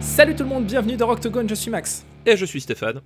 Salut tout le monde, bienvenue dans Rocktogone, je suis Max. Et je suis Stéphane.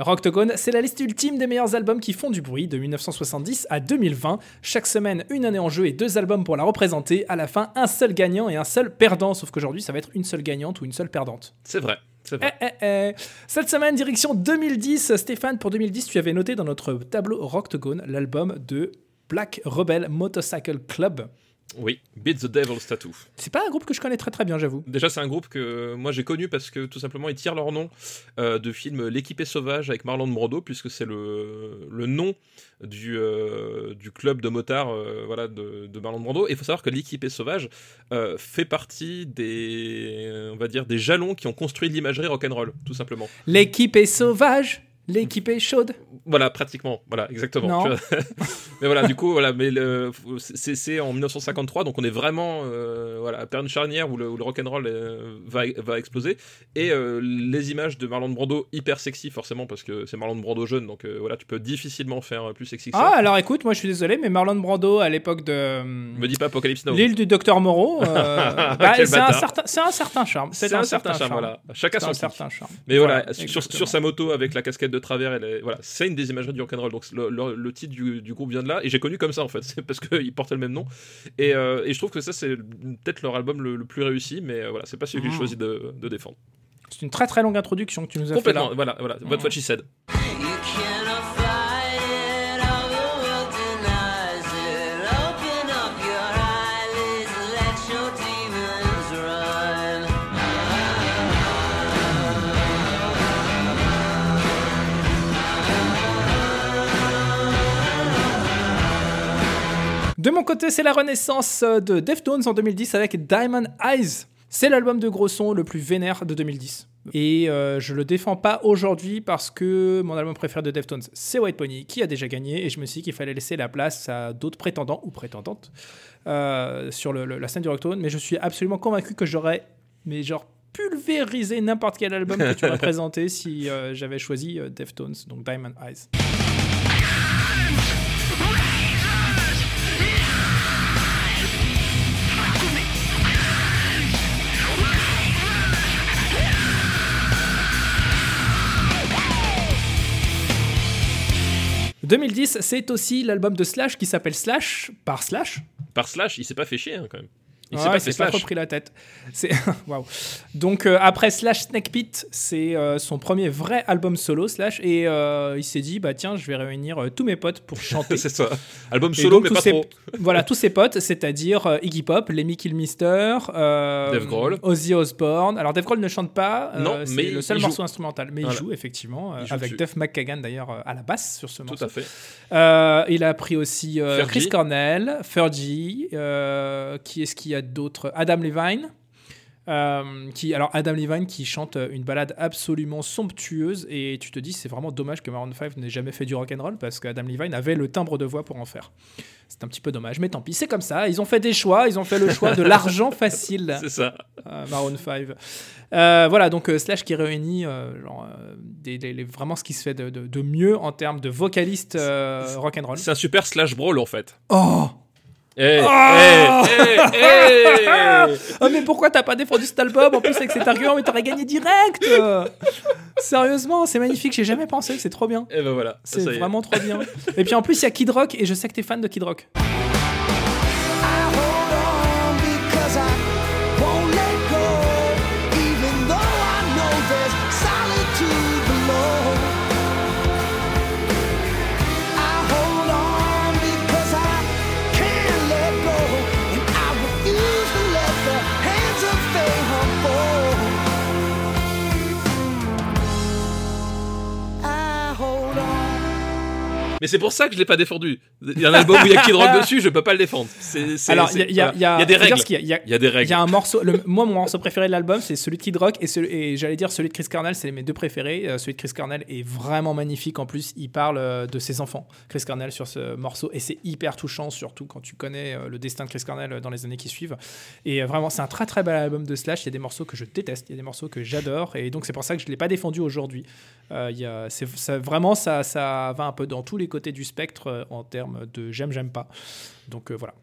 Rocktogone, c'est la liste ultime des meilleurs albums qui font du bruit de 1970 à 2020. Chaque semaine, une année en jeu et deux albums pour la représenter. À la fin, un seul gagnant et un seul perdant. Sauf qu'aujourd'hui, ça va être une seule gagnante ou une seule perdante. C'est vrai. Eh, eh, eh. Cette semaine, direction 2010. Stéphane, pour 2010, tu avais noté dans notre tableau Rocktogone l'album de Black Rebel Motorcycle Club. Oui, Beat the Devil's Tattoo. C'est pas un groupe que je connais très très bien, j'avoue. Déjà, c'est un groupe que moi j'ai connu parce que tout simplement ils tirent leur nom euh, de film L'équipé sauvage avec Marlon Brando, puisque c'est le, le nom du, euh, du club de motards euh, voilà, de, de Marlon Brando. Et il faut savoir que l'équipé sauvage euh, fait partie des, on va dire, des jalons qui ont construit l'imagerie rock'n'roll, tout simplement. L'équipe est sauvage, l'équipe est chaude. Voilà, pratiquement. Voilà, exactement. Non. Mais voilà, du coup, voilà, mais le- c'est c'est en 1953, donc on est vraiment euh, voilà, à période charnière où le, le rock'n'roll euh, va, va exploser. Et euh, les images de Marlon Brando, hyper sexy, forcément, parce que c'est Marlon Brando jeune, donc euh, voilà, tu peux difficilement faire plus sexy que Ah, ça. alors écoute, moi je suis désolé, mais Marlon Brando à l'époque de. Me dis pas Apocalypse Now. L'île du docteur Moreau, bah, c'est un, certain, c'est un certain charme. C'est un certain charme, voilà. Chacun C'est son un certain charme. Mais voilà, sur, sur sa moto avec la casquette de travers, elle est- voilà, c'est une des imageries du rock'n'roll. Donc le, le- le titre du, du groupe vient de là, et j'ai connu comme ça en fait, c'est parce qu'ils portaient le même nom. Et, euh, et je trouve que ça c'est peut-être leur album le, le plus réussi, mais euh, voilà, c'est pas celui que j'ai Mhm. choisi de, de défendre. C'est une très très longue introduction que tu nous as fait Complètement, voilà, voilà. What, what she said. You De mon côté, c'est la renaissance euh, de Deftones en 2010 avec Diamond Eyes. C'est l'album de gros son le plus vénère de 2010. Et euh, je le défends pas aujourd'hui parce que mon album préféré de Deftones, c'est White Pony, qui a déjà gagné. Et je me suis dit qu'il fallait laisser la place à d'autres prétendants ou prétendantes euh, sur le- le- la scène du Rocktone. Mais je suis absolument convaincu que j'aurais, mais genre, pulvérisé n'importe quel album que tu m'as présenté si euh, j'avais choisi Deftones, donc Diamond Eyes. « 2010, c'est aussi l'album de Slash qui s'appelle Slash par Slash. Par Slash, il s'est pas fait chier hein, quand même. Il s'est Ouais, pas pas Slash. trop pris la tête. C'est waouh. Donc euh, après Slash Snake Pit, c'est euh, son premier vrai album solo Slash et euh, il s'est dit bah tiens je vais réunir tous mes potes pour chanter. c'est ça. Album solo, donc, mais pas ses- trop. voilà tous ses potes, c'est-à-dire Iggy Pop, Lemmy Kilmister, Dave Grohl. Ozzy Osbourne. Alors Dave Grohl ne chante pas, Non, c'est mais le seul joue. morceau instrumental, mais Voilà. il joue effectivement Il joue avec dessus. Duff McKagan d'ailleurs à la basse sur ce Tout morceau. à fait. Il a pris aussi. Chris Cornell, Fergie, qui est-ce qu'il y a d'autres Adam Levine. euh, qui, alors Adam Levine qui chante une balade absolument somptueuse et tu te dis c'est vraiment dommage que Maroon 5 n'ait jamais fait du rock and roll parce que Adam Levine avait le timbre de voix pour en faire. C'est un petit peu dommage, mais tant pis, c'est comme ça. Ils ont fait des choix, ils ont fait le choix de l'argent facile. C'est ça. euh, Maroon 5. Euh, voilà, donc Slash qui réunit genre, des, des- les- vraiment ce qui se fait de, de- de mieux en termes de vocaliste euh, rock'n'roll. C'est un super Slash Brawl en fait. Oh Eh, Ah eh, eh. Oh, mais pourquoi t'as pas défendu cet album En plus, avec cet argument, mais t'aurais gagné direct? Sérieusement, c'est magnifique, j'ai jamais pensé, c'est trop bien. Et ben voilà. C'est vraiment trop bien. Et puis en plus, il y a Kid Rock, et je sais que t'es fan de Kid Rock. Mais c'est pour ça que je l'ai pas défendu. Il y a un album où il y a Kid Rock dessus, je peux pas le défendre. C'est, c'est- Alors, il y a, a- voilà. il y a- des règles. Il y a- des règles. un morceau. le- moi, mon morceau préféré de l'album, c'est celui de Kid Rock et, celui- et j'allais dire celui de Chris Cornell. C'est mes deux préférés. Euh, celui de Chris Cornell est vraiment magnifique. En plus, il parle euh, de ses enfants, Chris Cornell, sur ce morceau et c'est hyper touchant, surtout quand tu connais euh, le destin de Chris Cornell dans les années qui suivent. Et vraiment, c'est un très très bel album de Slash. Il y a des morceaux que je déteste, il y a des morceaux que j'adore et donc c'est pour ça que je l'ai pas défendu aujourd'hui. Il y a- c'est ça- vraiment ça, ça va un peu dans tous les côtés du spectre euh, en termes de j'aime j'aime pas. Donc euh, voilà.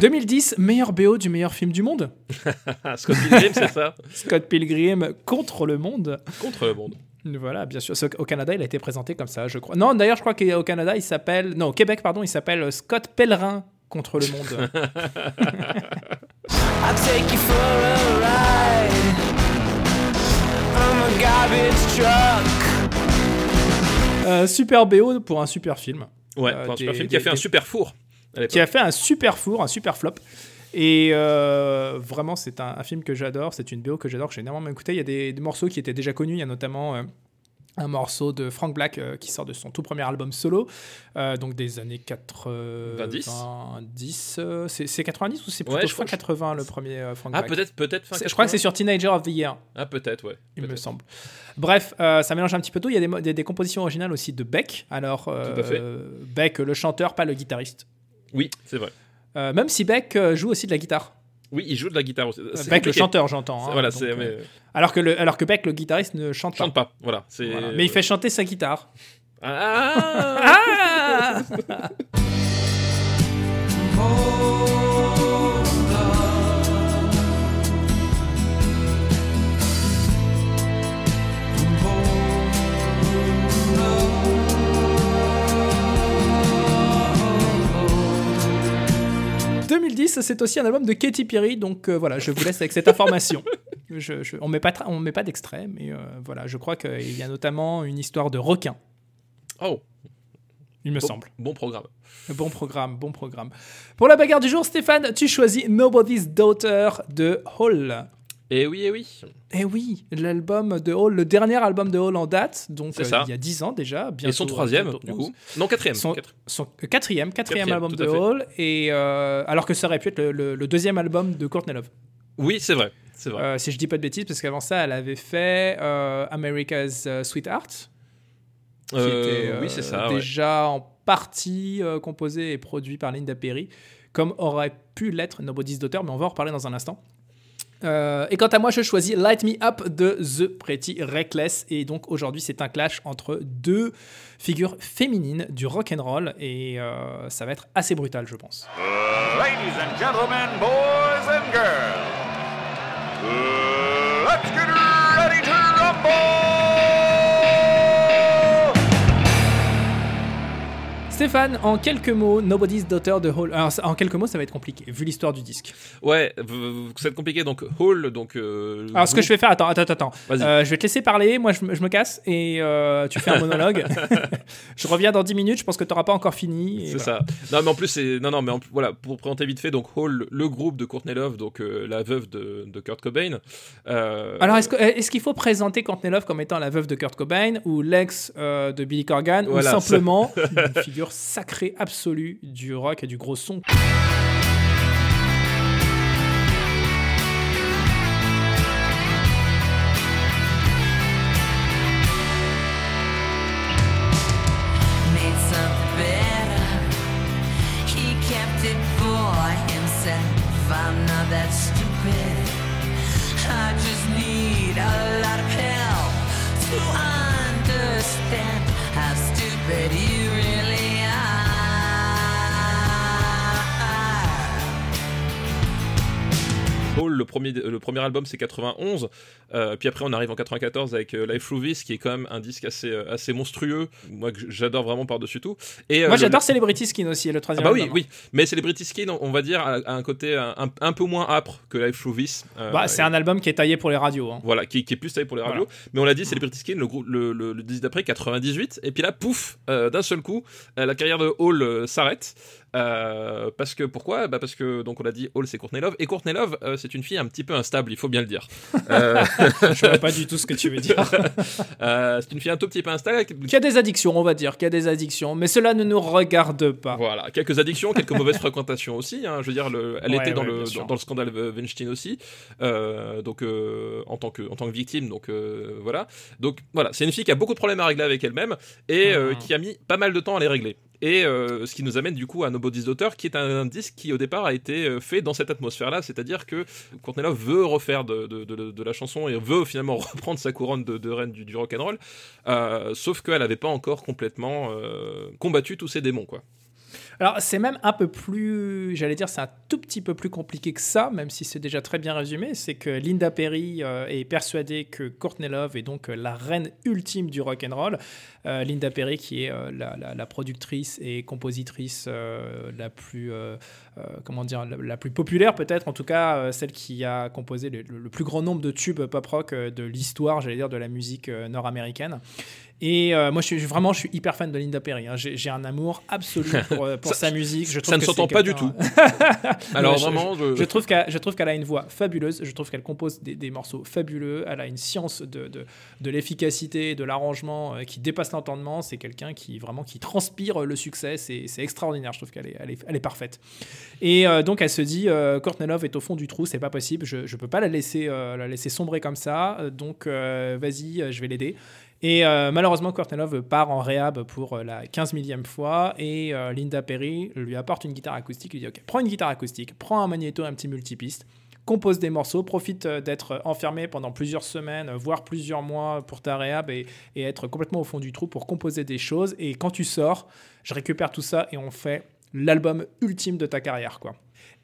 2010, meilleur BO du meilleur film du monde. Scott Pilgrim, c'est ça Scott Pilgrim contre le monde. Contre le monde. Voilà, bien sûr. Au Canada, il a été présenté comme ça, je crois. Non, d'ailleurs, je crois qu'au Canada, il s'appelle. Non, au Québec, pardon, il s'appelle Scott Pellerin contre le monde. I'll take you for a ride. I'm a garbage truck. Euh, super BO pour un super film. Ouais, Euh, pour un super des- film qui a des- fait un super four. Qui a fait un super four, un super flop. Et euh, vraiment, c'est un, un film que j'adore. C'est une BO que j'adore, que j'ai énormément écouté. Il y a des, des morceaux qui étaient déjà connus. Il y a notamment euh, un morceau de Frank Black euh, qui sort de son tout premier album solo, donc des années 90. 90. euh, c'est c'est 90 ou c'est plutôt Ouais, je fin crois que- 80 le premier Frank Ah, Black? peut-être, peut-être fin C'est- Je crois que c'est 80. sur Teenager of the Year, Ah, peut-être, ouais. il me Peut-être. semble. Bref, ça mélange un petit peu tout. Il y a des, des, des compositions originales aussi de Beck. Alors, Tout à fait. Beck, le chanteur, pas le guitariste. Oui, c'est vrai. Euh, même si Beck euh, joue aussi de la guitare. Oui, il joue de la guitare aussi. Euh, Beck, le chanteur, j'entends. Hein, Voilà, donc, c'est. euh, mais- alors, que le, alors que Beck, le guitariste, ne chante pas. Chante pas, voilà. Mais il fait chanter sa guitare. Ah Ah « 2010, c'est aussi un album de Katy Perry, donc euh, voilà, je vous laisse avec cette information. Je- je- on met pas, on met pas d'extrait, mais euh, voilà, je crois qu'il y a notamment une histoire de requin, Oh, il me bon, semble. bon programme. Bon programme, bon programme. Pour la bagarre du jour, Stéphane, tu choisis Nobody's Daughter de Hall. Et oui, et oui. Eh oui, l'album de Hall, le dernier album de Hall en date, donc euh, ça. il y a 10 ans déjà. Et bientôt, son troisième, bientôt du 11. coup. Non, quatrième. Son, euh, quatrième, quatrième, Quatrième, album de. Hall, et euh, alors que ça aurait pu être le, le- le deuxième album de Courtney Love. Oui, c'est vrai. C'est vrai. Euh, si je dis pas de bêtises, parce qu'avant ça, elle avait fait euh, America's euh, Sweetheart, qui Euh, était euh, oui, c'est ça. ouais. déjà en partie euh, composé et produit par Linda Perry, comme aurait pu l'être Nobody's Daughter, mais on va en reparler dans un instant. Euh, et quant à moi, je choisis Light Me Up de The Pretty Reckless. Et donc aujourd'hui, c'est un clash entre deux figures féminines du rock and roll et euh, ça va être assez brutal, je pense. Ladies and gentlemen, boys and girls, let's get ready to rumble! Stéphane, en quelques mots, Nobody's Daughter de Hall. Alors, en quelques mots, ça va être compliqué, vu l'histoire du disque. Ouais, ça va être compliqué. Donc, Hall, donc. euh, Alors, ce que je vais faire, attends, attends, attends. Euh, je vais te laisser parler, moi je, me- je me casse et euh, tu fais un monologue. je reviens dans 10 minutes, je pense que tu n'auras pas encore fini. C'est voilà. ça. Non, mais en plus, c'est. Non, non, mais en- voilà, pour présenter vite fait, donc Hall, le groupe de Courtney Love, donc euh, la veuve de, de Kurt Cobain. Alors, est-ce que- est-ce qu'il faut présenter Courtney Love comme étant la veuve de Kurt Cobain ou l'ex de Billy Corgan Voilà, ou simplement une figure sacrée absolue du rock et du gros son Premier, le premier album c'est 91, euh, puis après on arrive en 94 avec euh, Life Through This qui est quand même un disque assez, euh, assez monstrueux, moi que j'adore vraiment par-dessus tout. Et, euh, Moi le- j'adore Celebrity Skin aussi, le Ah troisième bah oui, album. oui, mais Celebrity Skin, on va dire, a, a un côté un, peu moins âpre que Life euh, Bah, c'est un album qui est taillé pour les radios. hein. voilà, qui, qui est plus taillé pour les radios. Mais on l'a dit, Celebrity Skin, le, le, le, le disque d'après, 98. Et puis là, pouf, d'un seul coup, la carrière de Hall s'arrête. Euh, parce que pourquoi? Bah Parce que donc on a dit Hall c'est Courtney Love et Courtney Love euh, c'est une fille un petit peu instable il faut bien le dire. Euh, Je vois pas du tout ce que tu veux dire. euh, c'est une fille un tout petit peu instable. Qui a des addictions, on va dire, qui a des addictions, mais cela ne nous regarde pas. Voilà, quelques addictions, quelques mauvaises fréquentations aussi. hein. Je veux dire, le- elle Ouais, était dans, ouais, le, bien dans, sûr. dans le scandale Weinstein aussi, euh, donc euh, en tant que en tant que victime. Donc voilà. Donc voilà, c'est une fille qui a beaucoup de problèmes à régler avec elle-même et Mhm. qui a mis pas mal de temps à les régler. Et euh, ce qui nous amène du coup à Nobody's Daughter, qui est un, disque qui au départ a été euh, fait dans cette atmosphère-là, c'est-à-dire que Courtney Love veut refaire de, la chanson et veut finalement reprendre sa couronne de, reine du, du rock'n'roll, euh, sauf qu'elle n'avait pas encore complètement combattu tous ses démons, quoi. Alors, c'est même un peu plus, j'allais dire, c'est un tout petit peu plus compliqué que ça, même si c'est déjà très bien résumé. C'est que Linda Perry euh, est persuadée que Courtney Love est donc euh, la reine ultime du rock and roll. Euh, Linda Perry, qui est la, productrice et compositrice la plus, comment dire, la, la plus populaire peut-être, en tout cas celle qui a composé le, plus grand nombre de tubes pop rock de l'histoire, j'allais dire, de la musique nord-américaine. Et euh, moi, je suis vraiment, je suis hyper fan de Linda Perry. hein. J'ai un amour absolu pour, euh, pour Ça- sa musique. Je trouve Ça ne s'entend pas du tout. Alors vraiment, je, Je trouve qu'elle, je trouve qu'elle a une voix fabuleuse. Je trouve qu'elle compose des, des morceaux fabuleux. Elle a une science de, de, de l'efficacité, de l'arrangement euh, qui dépasse l'entendement. C'est quelqu'un qui vraiment qui transpire le succès. C'est, extraordinaire. Je trouve qu'elle est, elle est, elle est parfaite. Et euh, donc elle se dit, Courtney Love est au fond du trou. C'est pas possible. Je, je peux pas la laisser, la laisser sombrer comme ça. Donc vas-y, je vais l'aider. Et euh, malheureusement, Courtney Love part en réhab pour euh, la 15 millième fois et euh, Linda Perry lui apporte une guitare acoustique. lui dit Ok, prends une guitare acoustique, prends un magnéto, un petit multipiste, compose des morceaux, profite euh, d'être enfermé pendant plusieurs semaines, voire plusieurs mois pour ta réhab et, être complètement au fond du trou pour composer des choses. Et quand tu sors, je récupère tout ça et on fait l'album ultime de ta carrière, quoi.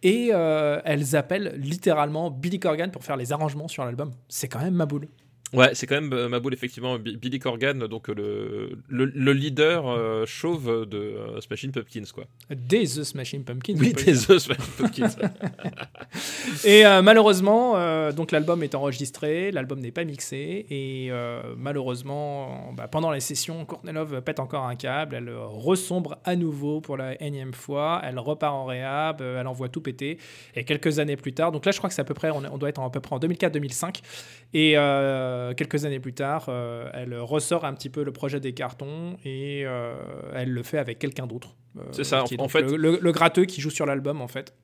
Et elles appellent littéralement Billy Corgan pour faire les arrangements sur l'album. C'est quand même ma boule. Ouais, c'est quand même euh, ma boule, effectivement. Bi- Billy Corgan, donc euh, le, le, le leader euh, chauve de euh, Smashing Pumpkins, quoi. Des The Smashing Pumpkins. Oui, des. The Smashing Pumpkins. Et euh, malheureusement, donc l'album est enregistré, l'album n'est pas mixé, et malheureusement, bah, pendant les sessions, Courtney Love pète encore un câble, elle ressombre à nouveau pour la énième fois, elle repart en réhab, elle envoie tout péter, et quelques années plus tard, donc là je crois que c'est à peu près, on, on doit être en- à peu près en 2004-2005, et quelques années plus tard, euh, elle ressort un petit peu le projet des cartons, et euh, elle le fait avec quelqu'un d'autre. euh, C'est ça, en fait- Le, le- le gratteux qui joue sur l'album, en fait.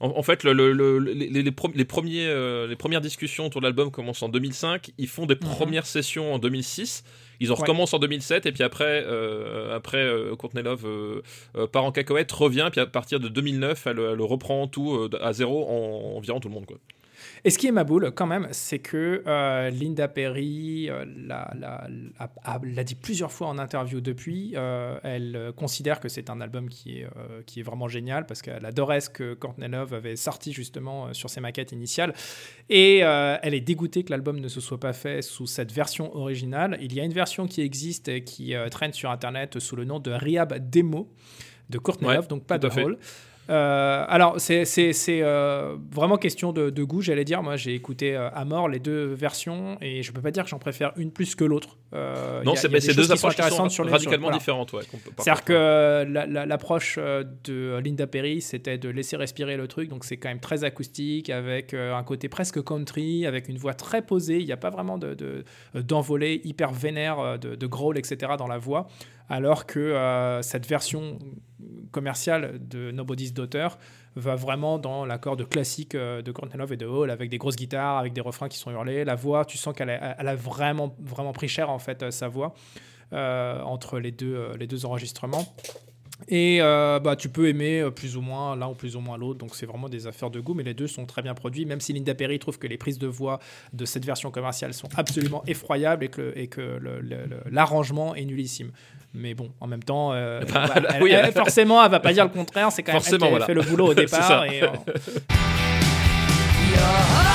En, fait, le, le- le- les, premiers, euh, les premières discussions autour de l'album commencent en 2005. Ils font des premières sessions en 2006. Ils en Mhm. Ouais. recommencent en 2007. Et puis après, euh, après euh, Courtney Love euh, euh, part en cacahuète, revient. Puis à partir de 2009, elle, elle reprend tout euh, à zéro en, en virant tout le monde. Quoi. Et ce qui est ma boule, quand même, c'est que euh, Linda Perry euh, l'a, dit plusieurs fois en interview depuis. euh, elle considère que c'est un album qui est, qui est vraiment génial parce qu'elle adorait ce que Courtney Love avait sorti justement sur ses maquettes initiales. Et elle est dégoûtée que l'album ne se soit pas fait sous cette version originale. Il y a une version qui existe et qui traîne sur Internet sous le nom de Rehab Demo de Courtney Ouais, Love, donc pas de fait. Euh, alors, c'est euh, vraiment question de, de goût, j'allais dire. Moi, j'ai écouté euh, à mort les deux versions et je peux pas dire que j'en préfère une plus que l'autre. Euh, non, c'est deux qui sont approches qui sont sur radicalement l'autre. différentes. Ouais, C'est-à-dire que la- la- l'approche de Linda Perry, c'était de laisser respirer le truc. Donc, c'est quand même très acoustique, avec un côté presque country, avec une voix très posée. Il n'y a pas vraiment de- de- d'envolée hyper vénère, de, de growl, etc. dans la voix. Alors que euh, cette version commerciale de Nobody's Daughter va vraiment dans l'accord de classique euh, de Courtney Love et de Hall, avec des grosses guitares, avec des refrains qui sont hurlés. La voix, tu sens qu'elle a, vraiment, vraiment pris cher, en fait, euh, sa voix, entre les deux, les deux enregistrements. Et euh, bah, tu peux aimer euh, plus ou moins l'un ou plus ou moins l'autre, donc c'est vraiment des affaires de goût, mais les deux sont très bien produits, même si Linda Perry trouve que les prises de voix de cette version commerciale sont absolument effroyables et que, et que l'arrangement est nullissime. Mais bon, en même temps, euh, Bah, bah, elle- oui, elle- elle- forcément, elle va pas dire le contraire, c'est quand même elle qui voilà. fait le boulot au départ. et, euh,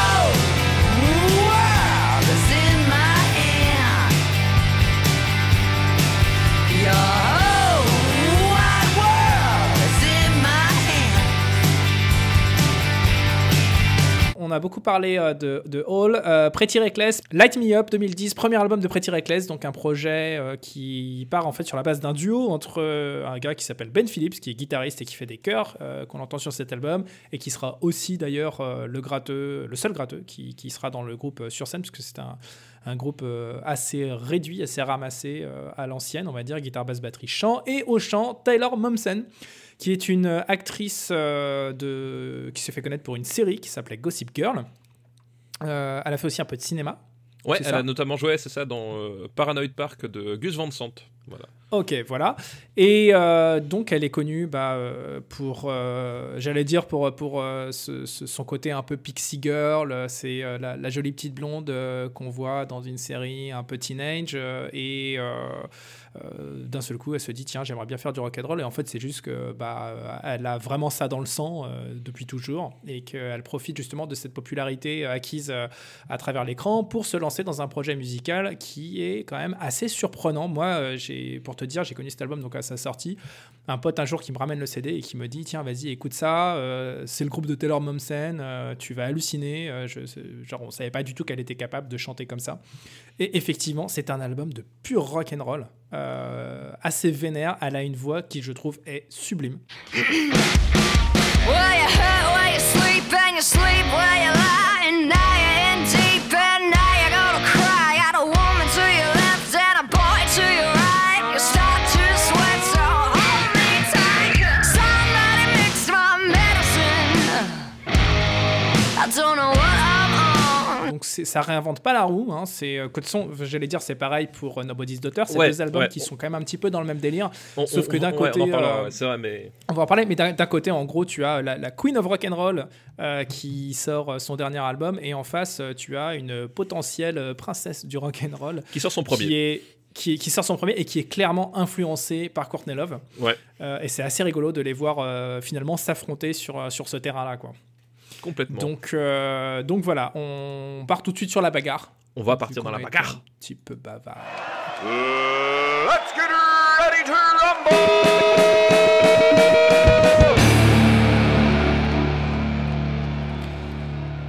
a beaucoup parlé euh, de, de Hall. Euh, Pretty Reckless, Light Me Up 2010, premier album de Pretty Reckless, donc un projet euh, qui part en fait sur la base d'un duo entre un gars qui s'appelle Ben Phillips, qui est guitariste et qui fait des chœurs, qu'on entend sur cet album, et qui sera aussi d'ailleurs le gratteux, le seul gratteux qui, sera dans le groupe sur scène, parce que c'est un, un groupe assez réduit, assez ramassé à l'ancienne, on va dire, guitare, basse, batterie, chant, et au chant, Taylor Momsen, qui est une actrice euh, de... qui s'est fait connaître pour une série qui s'appelait Gossip Girl. Euh, elle a fait aussi un peu de cinéma. Ouais, elle ça a notamment joué, c'est ça, dans euh, Paranoid Park de Gus Van Sant. Voilà. Ok, voilà. Et euh, donc, elle est connue bah, euh, pour, euh, j'allais dire, pour, pour son côté un peu pixie girl. C'est la, jolie petite blonde qu'on voit dans une série un peu teenage. et d'un seul coup, elle se dit, tiens, j'aimerais bien faire du rock'n'roll. Et en fait, c'est juste que bah, elle a vraiment ça dans le sang depuis toujours. Et qu'elle profite justement de cette popularité acquise à travers l'écran pour se lancer dans un projet musical qui est quand même assez surprenant. Moi, j'ai, pour te dire, j'ai connu cet album donc à sa sortie. Un pote un jour qui me ramène le CD et qui me dit tiens vas-y écoute ça, euh, c'est le groupe de Taylor Momsen, euh, tu vas halluciner. Euh, je, genre on savait pas du tout qu'elle était capable de chanter comme ça. Et effectivement c'est un album de pur rock and roll, assez vénère. Elle a une voix qui je trouve est sublime. Ça réinvente pas la roue. Hein. C'est euh, que de son, j'allais dire c'est pareil pour euh, Nobody's Daughter. C'est Ouais, deux albums ouais. qui sont quand même un petit peu dans le même délire. On- Sauf on- que d'un côté, on en parlera, euh, ouais, c'est vrai, mais On va en parler, mais d'un côté, en gros, tu as la, la Queen of Rock and Roll euh, qui sort euh, son dernier album, et en face, euh, tu as une potentielle euh, princesse du rock and roll qui sort son premier. qui, est- qui sort son premier et qui est clairement influencée par Courtney Love. Ouais, Euh, et c'est assez rigolo de les voir euh, finalement s'affronter sur, euh, sur ce terrain-là, quoi. Complètement. Donc, euh, donc voilà, on part tout de suite sur la bagarre. on va partir dans la bagarre. Un petit peu bavard. Uh, let's get ready to rumble!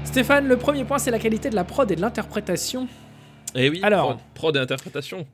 Stéphane, le premier point, c'est la qualité de la prod et de l'interprétation. Eh oui, Alors. prod, prod et interprétation.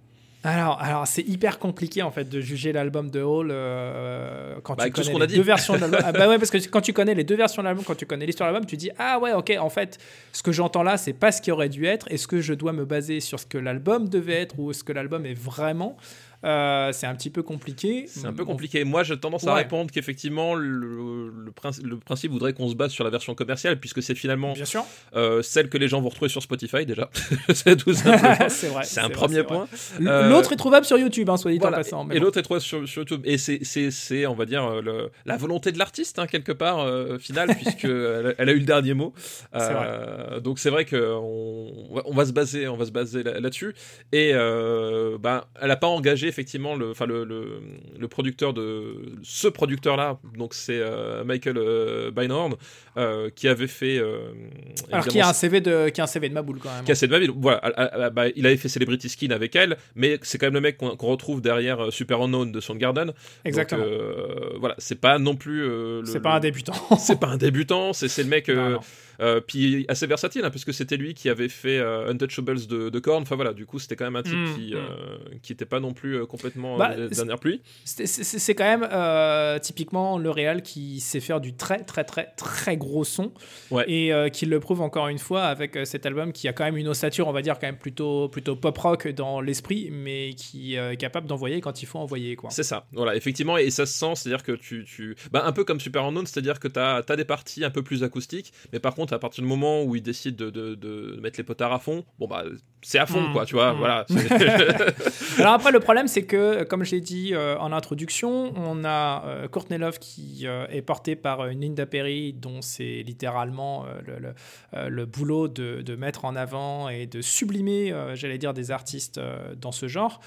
Alors, alors c'est hyper compliqué en fait de juger l'album de Hall euh, quand Bah, tu connais les deux versions de l'album. Ah, bah ouais, parce que quand tu connais les deux versions de l'album, quand tu connais l'histoire de l'album, tu dis ah ouais, ok, en fait, ce que j'entends là, c'est pas ce qui aurait dû être. Est-ce que je dois me baser sur ce que l'album devait être ou ce que l'album est vraiment Euh, C'est un petit peu compliqué. C'est un peu compliqué. Moi, j'ai tendance à répondre qu'effectivement, le, le, princi- le principe voudrait qu'on se base sur la version commerciale, puisque c'est finalement Bien sûr. euh, celle que les gens vont retrouver sur Spotify déjà. c'est tout simplement. c'est vrai. C'est un vrai, premier vrai. point. Euh, L'autre est trouvable sur YouTube, hein, soit dit Voilà. en passant. Et bon. l'autre est trouvé sur, sur YouTube. Et c'est, on va dire, le- la volonté de l'artiste, hein, quelque part, euh, final, puisque elle, a- eu le dernier mot. Euh, donc c'est vrai qu'on on va- se baser, on va se baser là- là-dessus. Et ben, elle n'a pas engagé effectivement le, enfin le, le, le producteur de ce producteur-là. Donc c'est euh, Michael euh, Beinhorn euh, qui avait fait. euh, Alors y a un CV de, qui a un CV de Maboul quand même. Cassette Baby, voilà, ah, ah, ah, bah, il avait fait Celebrity Skin avec elle, mais c'est quand même le mec qu'on retrouve derrière Super Unknown de Soundgarden. Exactement. voilà, c'est pas non plus. c'est pas un débutant. C'est pas un débutant, c'est c'est le mec. Non, non. Euh, puis assez versatile, hein, parce que c'était lui qui avait fait euh, Untouchables de, de Korn. Enfin voilà, du coup, c'était quand même un type Mm, qui, mm. euh, qui était pas non plus complètement Bah, dernière pluie. C'est- quand même typiquement le Real qui sait faire du très très très très gros son Ouais. et qui le prouve encore une fois avec cet album qui a quand même une ossature on va dire quand même plutôt plutôt pop rock dans l'esprit mais qui est capable d'envoyer quand il faut envoyer quoi. C'est ça, voilà, effectivement, et ça se sent, c'est-à-dire que tu. tu... Bah, un peu comme Super Unknown, c'est-à-dire que tu as, des parties un peu plus acoustiques, mais par contre, à partir du moment où ils décident de, mettre les potards à fond, bon, bah, c'est à fond, Mm, quoi, tu vois, mm. voilà. Alors après, le problème, c'est que, comme j'ai dit euh, en introduction, on a euh, Courtney Love qui euh, est porté par euh, Linda Perry, dont c'est littéralement le, le- le boulot de, de mettre en avant et de sublimer, j'allais dire, des artistes dans ce genre.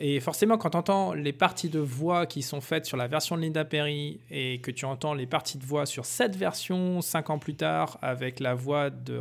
Et forcément, quand tu entends les parties de voix qui sont faites sur la version de Linda Perry et que tu entends les parties de voix sur cette version cinq ans plus tard avec la voix de,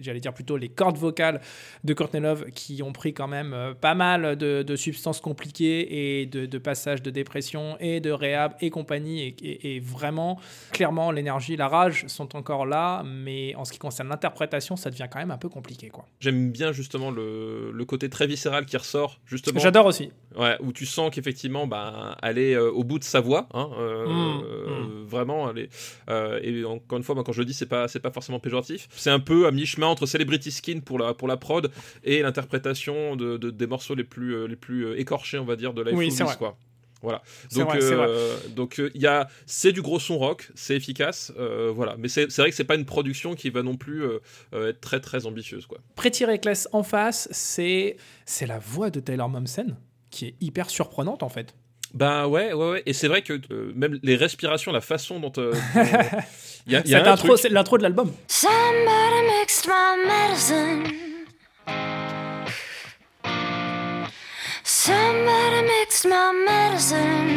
j'allais dire plutôt les cordes vocales vocales de Courtney Love qui ont pris quand même euh, pas mal de, de substances compliquées et de, de passages de dépression et de réhab et compagnie. Et, et- et vraiment, clairement, l'énergie, la rage sont encore là, mais en ce qui concerne l'interprétation, ça devient quand même un peu compliqué. quoi. J'aime bien justement le, le côté très viscéral qui ressort, justement. J'adore aussi. Ouais, où tu sens qu'effectivement, bah, elle est euh, au bout de sa voix, hein, euh, Mm, euh, vraiment. Elle est, et encore une fois, moi, quand je le dis, c'est pas, c'est pas forcément péjoratif. C'est un peu à mi-chemin entre Celebrity Skin pour la, pour la prod et l'interprétation de, de- des morceaux les plus, euh, les plus euh, écorchés, on va dire, de Life Oui, vrai. quoi. Voilà. Donc, vrai, euh, donc euh, il y a, c'est du gros son rock, c'est efficace, euh, voilà. Mais c'est, vrai que c'est pas une production qui va non plus euh, euh, être très très ambitieuse, quoi. Pretty Reckless en face, c'est c'est la voix de Taylor Momsen qui est hyper surprenante en fait. Bah ouais, ouais, ouais. Et c'est vrai que euh, même les respirations, la façon dont. euh, y a, y a Cette un intro, truc- c'est l'intro de l'album. Somebody mixed my medicine. Somebody mixed my medicine.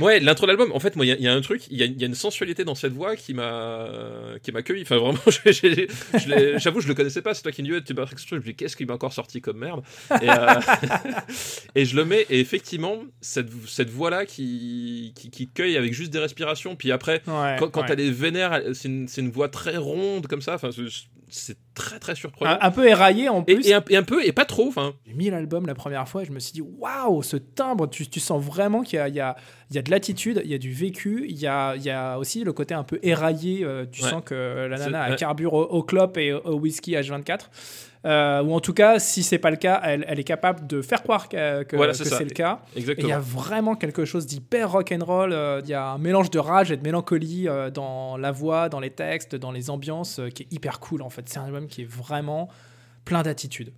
Ouais, l'intro de l'album, en fait, moi, il y a- il y, a un truc, il y a, il y a une sensualité dans cette voix qui m'a qui m'a cueilli. Enfin, vraiment, j'avoue, je le connaissais pas. C'est toi qui me dis, tu m'as je me dis, qu'est-ce qui m'a encore sorti comme merde? Et, euh, et je le mets, et effectivement, cette, cette voix-là qui, qui, qui cueille avec juste des respirations, puis après, Ouais, quand, quand ouais. elle est vénère, c'est une, une voix très ronde comme ça. Enfin, c'est très très surprenant. un, un peu éraillé en plus. et un, et un peu, et pas trop, enfin. J'ai mis l'album la première fois et je me suis dit waouh, ce timbre, tu, tu sens vraiment qu'il y a, il y, a, il y a de l'attitude, il y a du vécu, il y a, il y a aussi le côté un peu éraillé. euh, tu Ouais. sens que la nana a ouais. carbure au, au clope et au, au whisky H24. Euh, ou en tout cas, si c'est pas le cas, elle, elle est capable de faire croire que, que- Voilà, que c'est le cas. Il y a vraiment quelque chose d'hyper rock'n'roll. euh, Il y a un mélange de rage et de mélancolie euh, dans la voix, dans les textes, dans les ambiances, qui est hyper cool en fait. C'est un album qui est vraiment plein d'attitude.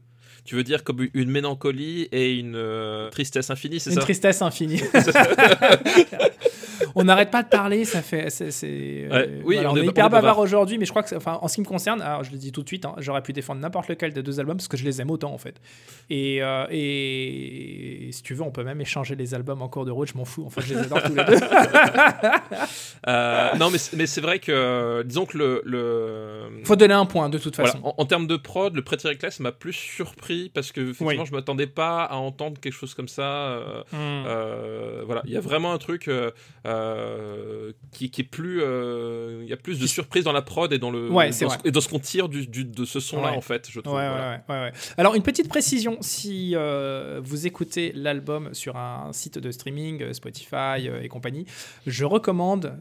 Tu veux dire comme une mélancolie et une tristesse infinie, c'est Une ça? tristesse infinie. on n'arrête pas de parler, ça fait. c'est- c'est, euh, Ouais, oui, voilà, on on, est- on hyper bavard. bavard aujourd'hui, mais je crois que, enfin, en ce qui me concerne, alors je le dis tout de suite, hein, j'aurais pu défendre n'importe lequel des deux albums parce que je les aime autant en fait. Et, euh, et, si tu veux, on peut même échanger les albums en cours de route, je m'en fous. En fait, je les adore tous les deux. Euh, non, mais c'est- mais c'est vrai que, euh, disons que le. le... Faut donner un point de toute Voilà, façon. en, en termes de prod, le Pretty Reckless m'a plus surpris parce que effectivement, Oui. je m'attendais pas à entendre quelque chose comme ça. euh, Hmm. euh, voilà, il y a vraiment un truc euh, euh, qui, qui est plus, euh, il y a plus de surprise dans la prod et dans le Ouais, dans ce, et dans ce qu'on tire du, du- de ce son-là Ouais. en fait, je trouve. ouais, voilà. Alors, une petite précision, si euh, vous écoutez l'album sur un site de streaming, Spotify et compagnie, je recommande,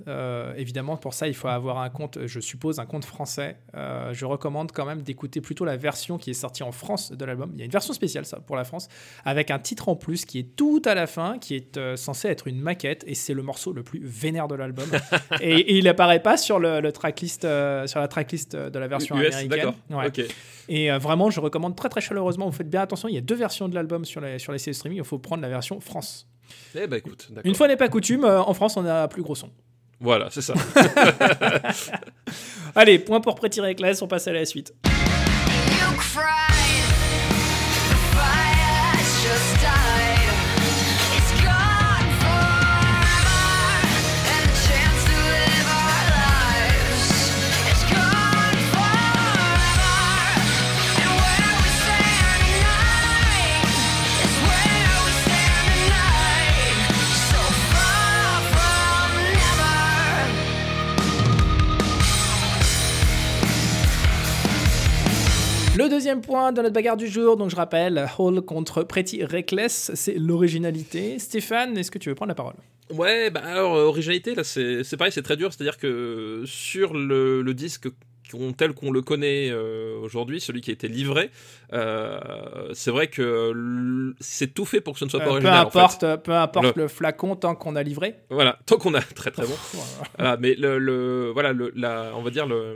évidemment, pour ça, il faut avoir un compte, je suppose, un compte français. Je recommande quand même d'écouter plutôt la version qui est sortie en France de l'album. Il y a une version spéciale, ça, pour la France, avec un titre en plus qui est tout à la fin, qui est censé être une maquette, et c'est le morceau le plus vénère de l'album. et, et il apparaît pas sur le, le tracklist, euh, sur la tracklist de la version US, américaine. Ouais. Et euh, vraiment, je recommande très très chaleureusement. Vous faites bien attention, il y a deux versions de l'album sur les, sur les CD streaming. Il faut prendre la version France. Eh ben écoute. Une fois n'est pas coutume, euh, en France, on a un plus gros son. Voilà, c'est ça. Allez, point pour Pretty Reckless, on passe à la suite. Le deuxième point de notre bagarre du jour, donc je rappelle, Hall contre Pretty Reckless, c'est l'originalité. Stéphane, est-ce que tu veux prendre la parole? Ouais, bah alors, euh, originalité, là, c'est pareil, c'est très dur. C'est-à-dire que sur le disque qu'on- tel qu'on le connaît euh, aujourd'hui, celui qui a été livré, euh, c'est vrai que c'est tout fait pour que ce ne soit pas Euh, Peu original. en fait. importe, peu importe Le- le... flacon tant qu'on a livré. Voilà, tant qu'on a très très bon. Voilà, mais le, le- voilà, le, la, on va dire le,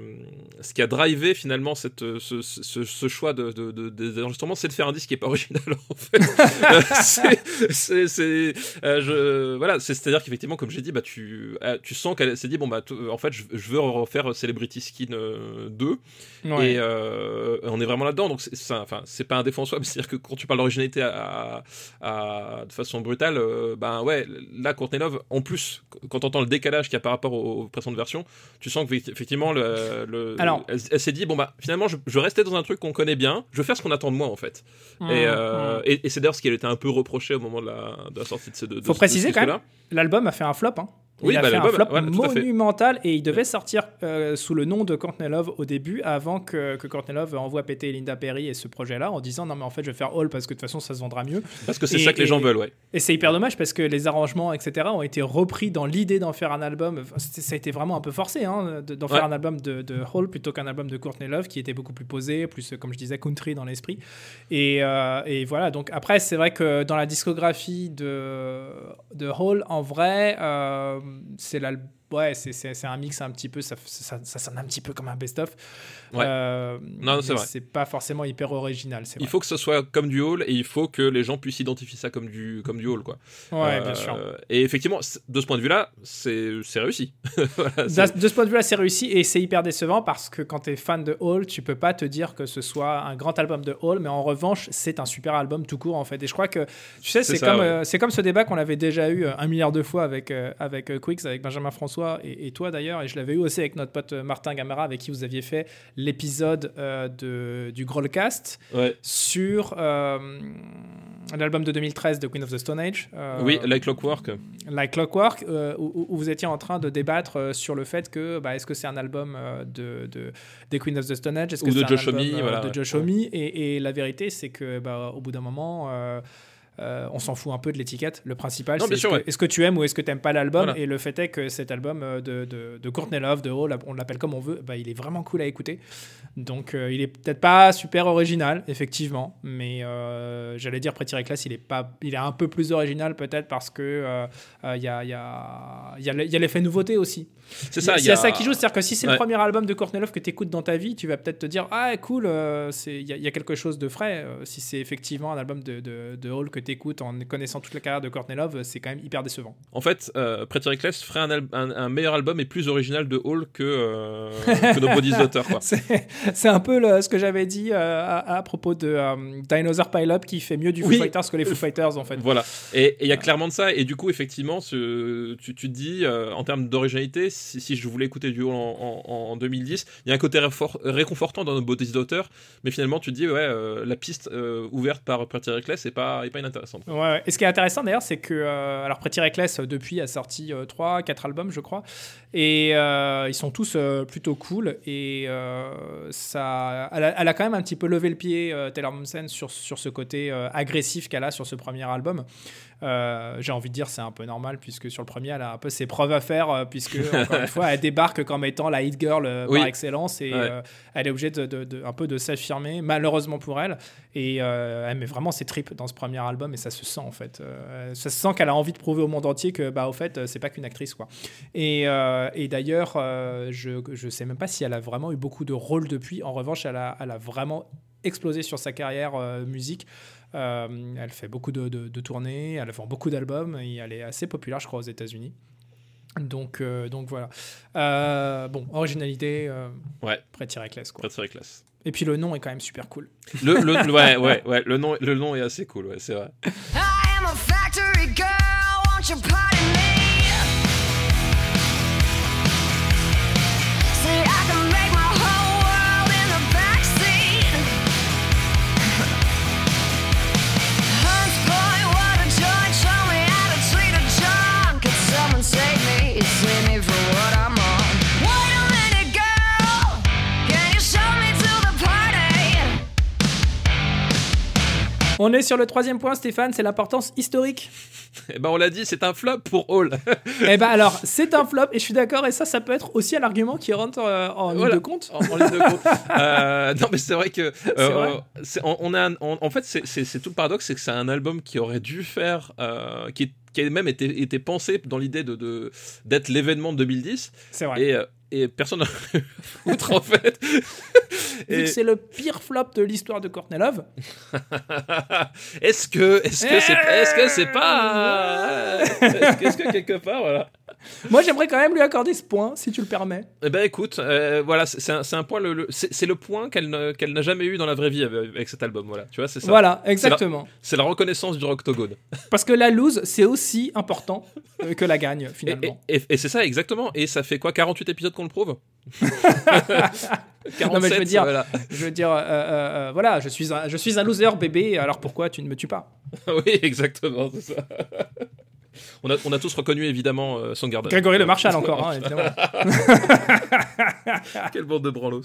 ce qui a drivé finalement cette, ce, ce, ce choix de, de, de- des enregistrements, c'est de faire un disque qui est pas original en fait. C'est, c'est, je, voilà, c'est, c'est-à-dire qu'effectivement, comme j'ai dit, bah tu, tu sens qu'elle s'est dit bon bah en fait je, je veux refaire Celebrity Skin euh, 2 Ouais. et euh, on est vraiment là-dedans. Donc c'est, ça, enfin c'est pas un soi, mais c'est-à-dire que quand tu parles d'originalité à, à- de façon brutale, euh, ben ouais, là Courtney Love, en plus quand on entend le décalage qu'il y a par rapport aux, aux précédentes versions, tu sens que effectivement le, le- Alors- elle, elle s'est dit bon bah finalement je, je restais dans un truc qu'on connaît bien, je vais faire ce qu'on attend de moi en fait. Mmh, et, euh, mmh. et, et c'est d'ailleurs ce qui elle était un peu reproché au moment de la, de la sortie de ce. De, de Faut préciser de ce quand même. L'album a fait un flop. Hein. Oui, il a bah, fait un flop monumental et il devait sortir euh, sous le nom de Courtney Love au début avant que, que Courtney Love envoie péter Linda Perry et ce projet-là en disant non mais en fait je vais faire All parce que de toute façon ça se vendra mieux. Parce que c'est ça que les gens veulent, ouais. Et c'est hyper dommage parce que les arrangements etc ont été repris dans l'idée d'en faire un album. Ça a été vraiment un peu forcé hein, de- d'en Ouais. faire un album de, de Hall plutôt qu'un album de Courtney Love qui était beaucoup plus posé, plus euh, comme je disais country dans l'esprit. Et, euh, et voilà, donc après, c'est vrai que dans la discographie de, de Hall, en vrai, euh, c'est l'album. Ouais, c'est- c'est c'est un mix un petit peu, ça, ça, ça sonne un petit peu comme un best-of. Ouais. Euh, Non, c'est vrai. C'est pas forcément hyper original, Il vrai. faut que ce soit comme du hall et il faut que les gens puissent identifier ça comme du, comme du hall, quoi. Ouais, Euh, bien sûr. Et effectivement, de ce point de vue-là, c'est c'est réussi. Voilà, De de ce point de vue-là, c'est réussi et c'est hyper décevant parce que quand tu es fan de Hall, tu peux pas te dire que ce soit un grand album de Hall, mais en revanche, c'est un super album tout court en fait. Et je crois que, tu sais, C'est comme, ouais. euh, c'est comme ce débat qu'on avait déjà eu un milliard de fois avec, avec Quicks, avec Benjamin François et, et toi d'ailleurs, et je l'avais eu aussi avec notre pote euh, Martin Gamera avec qui vous aviez fait l'épisode euh, du Grollcast ouais. sur euh, l'album de 2013 de Queen of the Stone Age. euh, Oui, like Clockwork. Like Clockwork, euh, où, où vous étiez en train de débattre sur le fait que bah, est-ce que c'est un album de, de, des Queen of the Stone Age, est-ce Ou que de c'est un Josh album, voilà, de ouais. Josh Homme, et, et la vérité c'est que bah, au bout d'un moment. Euh, on s'en fout un peu de l'étiquette. Le principal, c'est est-ce, que, tu aimes ou est-ce que tu n'aimes pas l'album? Voilà. Et le fait est que cet album euh, de, de, de Courtney Love, de Hall, on l'appelle comme on veut, bah, il est vraiment cool à écouter. Donc euh, il est peut-être pas super original, effectivement, mais euh, j'allais dire Pretty Reckless, il est pas, il est un peu plus original peut-être parce que il y a, y a, y a y l'effet nouveauté aussi. C'est ça, Il y, a ça qui joue, c'est-à-dire que si c'est le premier album de Courtney Love que tu écoutes dans ta vie, tu vas peut-être te dire ah cool, c'est- il y, a- quelque chose de frais. Si c'est effectivement un album de, de, de Hall que tu écoutes en connaissant toute la carrière de Courtney Love, c'est quand même hyper décevant. En fait, euh, Pretty Reckless ferait un, al- un- un meilleur album et plus original de Hall que, euh, que Nobody's Daughter. C'est c'est un peu le- ce que j'avais dit euh, à, à propos de euh, Dinosaur Pile-Up qui fait mieux du Foo Oui. Fighters que les Foo Fighters en fait. Voilà. Et il y a clairement de ça. Et du coup, effectivement, ce- tu, tu te dis, euh, en termes d'originalité, si, si je voulais écouter du Hall en, en- en 2010, il y a un côté réconfortant dans Nobody's Daughter. Mais finalement, tu te dis, ouais, la piste ouverte par Pretty Reckless est pas, est pas inintéressante. Ouais. Et ce qui est intéressant d'ailleurs, c'est que euh, alors Pretty Reckless euh, depuis a sorti 3 4 albums, je crois, et euh, ils sont tous euh, plutôt cool et euh, ça elle a, elle a quand même un petit peu levé le pied euh, Taylor Momsen sur sur ce côté euh, agressif qu'elle a sur ce premier album. Euh, j'ai envie de dire c'est un peu normal puisque sur le premier elle a un peu ses preuves à faire euh, puisque encore une fois elle débarque comme étant la hit girl euh, Oui. par excellence et Ouais. euh, elle est obligée de, de- de- un peu de s'affirmer malheureusement pour elle. Et elle met vraiment ses tripes dans ce premier album et ça se sent en fait. Ça se sent qu'elle a envie de prouver au monde entier que bah au fait c'est pas qu'une actrice quoi. Et, et d'ailleurs je je sais même pas si elle a vraiment eu beaucoup de rôles depuis. En revanche elle a, elle a vraiment explosé sur sa carrière euh, musique Euh, elle fait beaucoup de, de- de tournées elle fait beaucoup d'albums et elle est assez populaire je crois aux États-Unis donc, euh, donc voilà. Euh, bon, originalité, euh, Ouais. Pretty Reckless, quoi. Pretty Reckless. Et puis le nom est quand même super cool. Le, le, le- ouais, ouais, ouais, le nom, le nom est assez cool, ouais, c'est vrai. I am a factory girl, On est sur le troisième point, Stéphane, c'est l'importance historique. Et ben on l'a dit, c'est un flop pour Hall. Eh ben alors, c'est un flop, et je suis d'accord, et ça, ça peut être aussi un argument qui rentre euh, en ligne de compte. en, en ligne de compte. Euh, non, mais c'est vrai que. euh, vrai. on, on a un- on- en fait, c'est- tout le paradoxe, c'est que c'est un album qui aurait dû faire. qui, qui a même été, été pensé dans l'idée de de- d'être l'événement de 2010. C'est vrai. Et, euh, et personne n'a foutre, en fait. Vu Et- que c'est le pire flop de l'histoire de Courtney Love, est-ce que est-ce que c'est est-ce que c'est pas est-ce que, est-ce que quelque part voilà moi j'aimerais quand même lui accorder ce point, si tu le permets. Eh ben écoute, euh, voilà, c'est un, point, le, le- c'est le point qu'elle n'a jamais eu dans la vraie vie avec, cet album, voilà. Tu vois, c'est ça. Voilà, exactement. C'est la reconnaissance du Rocktogone. Parce que la lose, c'est aussi important euh, que la gagne, finalement. et- et- et c'est ça exactement. Et ça fait quoi 48 épisodes qu'on le prouve? 47, non, mais je veux dire, voilà. je veux dire, euh, euh, euh, voilà, je suis, un, je suis un loser, bébé, alors pourquoi tu ne me tues pas? Oui, exactement, c'est ça. On, a, on a tous reconnu évidemment euh, Soundgarden. Grégory Le Marchal encore, hein, évidemment. Quelle bande de branlos.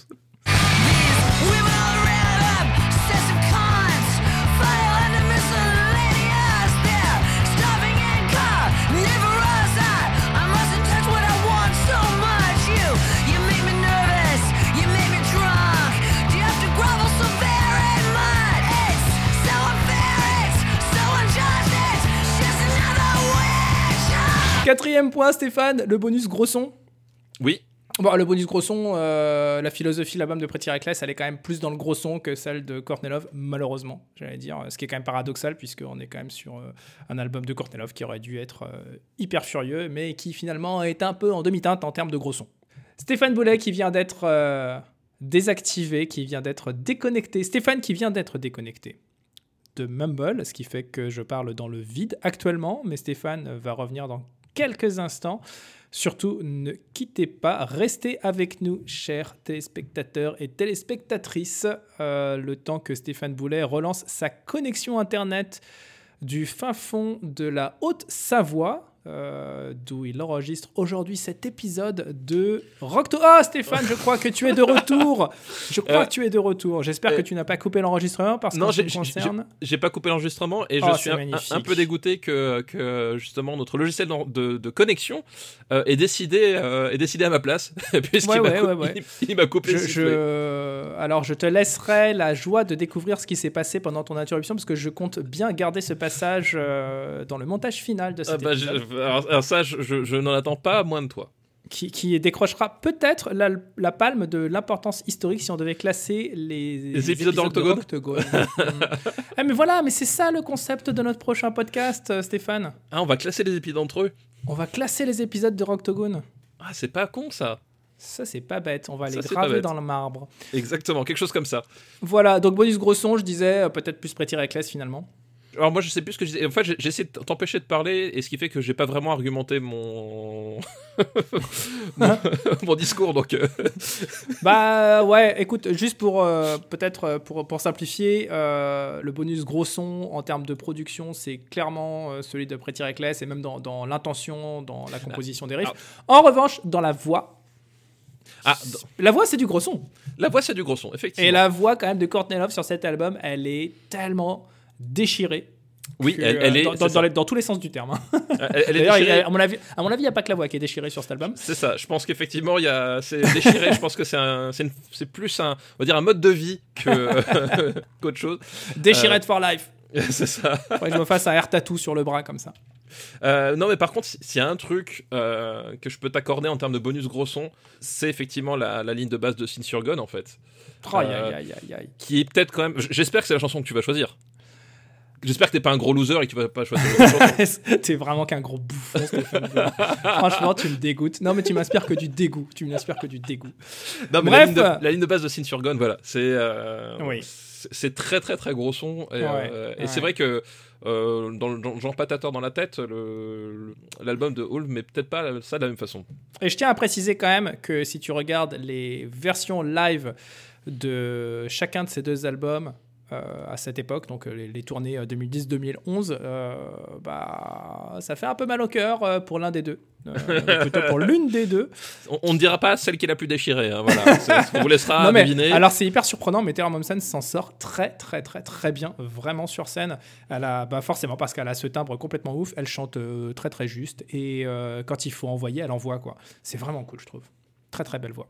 Quatrième point, Stéphane, le bonus gros son. Oui, Bon, le bonus gros son, euh, la philosophie, l'album de Pretty Reckless, elle est quand même plus dans le gros son que celle de Courtney Love, malheureusement, j'allais dire. Ce qui est quand même paradoxal, puisqu'on est quand même sur euh, un album de Courtney Love qui aurait dû être euh, hyper furieux, mais qui finalement est un peu en demi-teinte en termes de gros son. Stéphane Boulet qui vient d'être euh, désactivé, qui vient d'être déconnecté. Stéphane qui vient d'être déconnecté de Mumble, ce qui fait que je parle dans le vide actuellement, mais Stéphane va revenir dans quelques instants. Surtout, ne quittez pas, restez avec nous, chers téléspectateurs et téléspectatrices, euh, le temps que Stéphane Boulet relance sa connexion Internet du fin fond de la Haute-Savoie, euh, d'où il enregistre aujourd'hui cet épisode de Rock Ah, Stéphane, je crois que tu es de retour. Je crois Euh, que tu es de retour. J'espère euh, que tu n'as pas coupé l'enregistrement parce que Non, me j'ai- concerne. j'ai pas coupé l'enregistrement et Oh, je suis c'est un, peu dégoûté que, que justement notre logiciel de, de- de connexion ait, décidé, à ma place puisqu'il Ouais, m'a ouais, cou- ouais, coupé Je, je-. Alors, je te laisserai la joie de découvrir ce qui s'est passé pendant ton interruption parce que je compte bien garder ce passage dans le montage final de Ah cet bah, je- épisode alors, alors ça, je, je- je n'en attends pas moins de toi. qui, qui décrochera peut-être la, la palme de l'importance historique si on devait classer les, Les épisodes de Octogone. Octogone. Mm. Ah, mais voilà, mais c'est ça le concept de notre prochain podcast, euh, Stéphane. Ah, on va classer les épisodes entre eux. On va classer les épisodes de Octogone. Ah, c'est pas con ça. Ça, c'est pas bête. On va les graver dans le marbre. Exactement, quelque chose comme ça. Voilà, donc bonus gros son, je disais, euh, peut-être plus Pretty Reckless finalement. Alors moi je sais plus ce que je disais. En fait j'ai j'ai essayé de t'empêcher de parler et ce qui fait que j'ai pas vraiment argumenté mon mon, mon discours donc euh, Bah ouais, écoute, juste pour euh, peut-être euh, pour, pour simplifier, euh, le bonus gros son en termes de production, c'est clairement euh, celui de Pretty Reckless et même dans, dans l'intention, dans la composition des riffs. En revanche, dans la voix, ah la voix c'est du gros son. la voix c'est du gros son effectivement. Et la voix quand même de Courtney Love sur cet album, elle est tellement déchirée. oui que, elle, euh, elle est dans, dans- ça. dans les- dans tous les sens du terme. hein. Elle- elle est déchirée. à mon avis, à mon avis, il n'y a pas que la voix qui est déchirée sur cet album. C'est ça. Je pense qu'effectivement il y a c'est déchiré. je pense que c'est un c'est plus un on va dire un mode de vie que qu'autre chose. Déchirée Euh, for life. c'est ça. Faudrait que je me fasse un air tattoo sur le bras comme ça. Euh, non, mais par contre, s'il y a un truc euh, que je peux t'accorder en termes de bonus gros son, c'est effectivement la, la ligne de base de Sin sur Gun, en fait. Oh, aïe, Euh, aïe, aïe. Qui est peut-être quand même. J'espère que c'est la chanson que tu vas choisir. J'espère que t'es pas un gros loser et que tu vas pas choisir. T'es vraiment qu'un gros bouffon. Franchement, tu me dégoûtes. Non, mais tu m'inspires que du dégoût. Tu m'inspires que du dégoût. Non, mais Bref. la ligne, de, la ligne de base de Sin sur Gun, voilà. C'est. euh, Oui. c'est- C'est très, très, très gros son. Et, Ouais, euh, et ouais. c'est vrai que. euh, dans, le, genre patateur dans la tête, l'album de Hall, mais peut-être pas ça de la même façon. Et je tiens à préciser quand même que si tu regardes les versions live de chacun de ces deux albums euh, à cette époque, donc euh, les, les tournées euh, 2010-2011, euh, bah, ça fait un peu mal au cœur pour l'un des deux. Euh, plutôt pour l'une des deux. On, on ne dira pas celle qui est la plus déchirée. hein, voilà. On vous laissera Non, mais deviner. alors c'est hyper surprenant, mais Taylor Momsen s'en sort très très très très bien, vraiment sur scène. Elle a, bah forcément parce qu'elle a ce timbre complètement ouf, elle chante très très juste et quand il faut envoyer, elle envoie quoi. C'est vraiment cool, je trouve. Très très belle voix.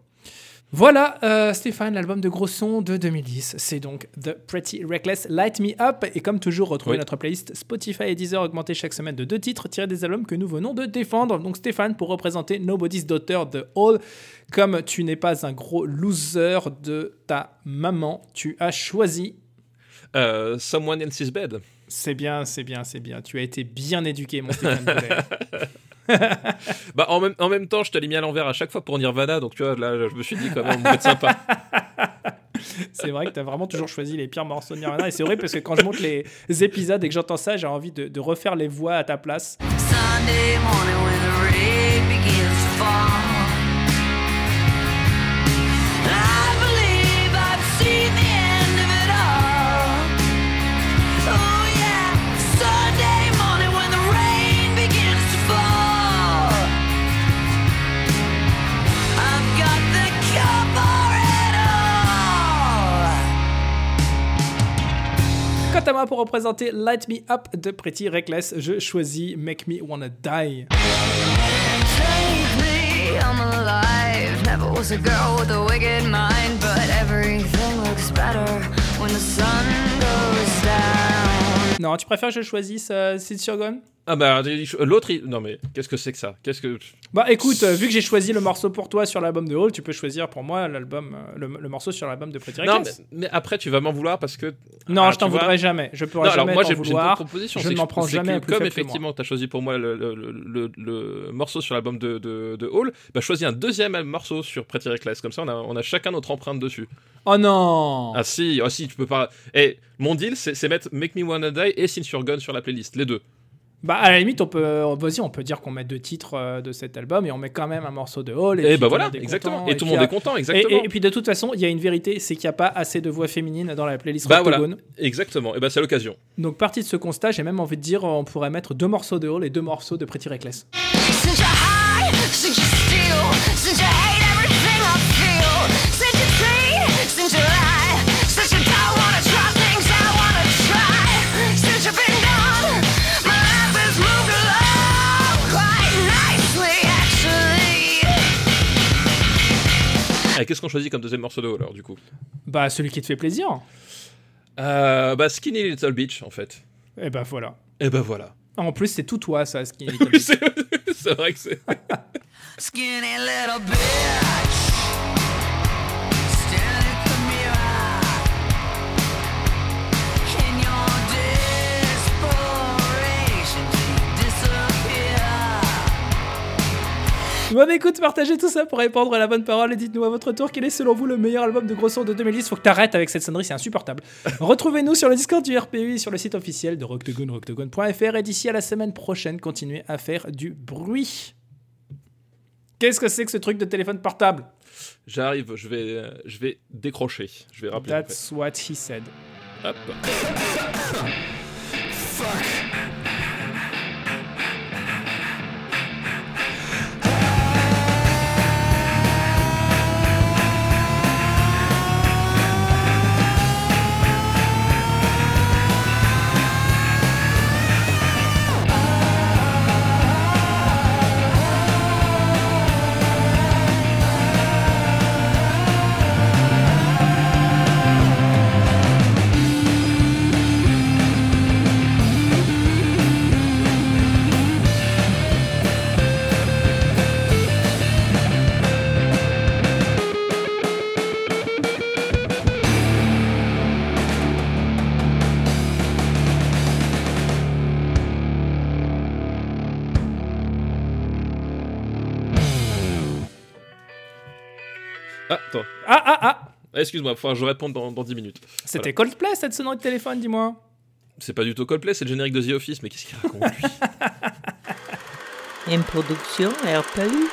Voilà, euh, Stéphane, l'album de gros son de 2010. C'est donc The Pretty Reckless Light Me Up. Et comme toujours, retrouvez Oui. notre playlist Spotify et Deezer augmentée chaque semaine de deux titres tirés des albums que nous venons de défendre. Donc Stéphane, pour représenter Nobody's Daughter de Hall, comme tu n'es pas un gros loser de ta maman, tu as choisi. Euh, Someone Else's Bed. C'est bien, c'est bien, c'est bien. Tu as été bien éduqué, mon Stéphane. Bah, en, même, en même temps, je te l'ai mis à l'envers à chaque fois pour Nirvana, donc tu vois, là, je me suis dit quand même, on va être sympa. c'est vrai que tu as vraiment toujours choisi les pires morceaux de Nirvana. Et c'est vrai parce que quand je monte les épisodes et que j'entends ça, j'ai envie de, de refaire les voix à ta place. Sunday morning when the rain begins to fall. Pour représenter Light Me Up de Pretty Reckless. Je choisis Make Me Wanna Die. Take me, I'm alive. Never was a girl with a wicked mind, but everything looks better when the sun goes down. Non, tu préfères que je choisisse euh, Sid Surgon? Ah bah l'autre, il- non mais qu'est-ce que c'est que ça? Qu'est-ce que Bah écoute, euh, vu que j'ai choisi le morceau pour toi sur l'album de Hall, tu peux choisir pour moi l'album, euh, le, le morceau sur l'album de Pretty non mais, Reckless. mais après tu vas m'en vouloir parce que Non, Ah, je t'en vois voudrais jamais. Je pourrais Non, alors jamais moi t'en une vouloir. proposition. Je ne m'en prends jamais que à plus Comme effectivement tu as choisi pour moi le, le- le- morceau sur l'album de, de, de Hall, bah choisis un deuxième morceau sur Pretty Reckless. Comme ça on a, on a chacun notre empreinte dessus. Oh non Ah si, ah si, tu peux pas. Et mon deal c'est c'est mettre Make Me Wanna Die et Sin Your Gun sur la playlist, les deux. Bah à la limite, on peut, vas-y, on peut dire qu'on met deux titres euh, de cet album et on met quand même un morceau de Hall. Et, puis bah tout le voilà, monde est exactement. content, et tout le puis, monde est content, Et, exactement. et- et puis de toute façon, il y a une vérité, c'est qu'il n'y a pas assez de voix féminines dans la playlist Bah voilà, exactement. Et bah c'est l'occasion. Donc parti de ce constat, j'ai même envie de dire, on pourrait mettre deux morceaux de Hall et deux morceaux de Pretty Reckless. Et qu'est-ce qu'on choisit comme deuxième morceau de Hall alors du coup? Bah celui qui te fait plaisir. euh, Bah Skinny Little Beach en fait. Et bah voilà. Et bah voilà. En plus, c'est tout toi, ça, ce qui Oui, c'est c'est vrai que c'est. Skinny little bitch. Bon, bah, écoute, partagez tout ça pour répondre à la bonne parole et dites-nous à votre tour quel est selon vous le meilleur album de gros son de 2010. Faut que t'arrêtes avec cette sonnerie, c'est insupportable. Retrouvez-nous sur le Discord du RPU et sur le site officiel de Rocktogone, rocktogone.fr. Et d'ici à la semaine prochaine, continuez à faire du bruit. Qu'est-ce que c'est que ce truc de téléphone portable? J'arrive, je vais, euh, je vais décrocher. Je vais rappeler. après. That's what he said. Hop. Ah, Excuse-moi, il faudra que je réponde dans, dans 10 minutes. C'était Coldplay cette sonnerie de téléphone, dis-moi. C'est pas du tout Coldplay, c'est le générique de The Office, mais qu'est-ce qu'il raconte lui? Une production RPU.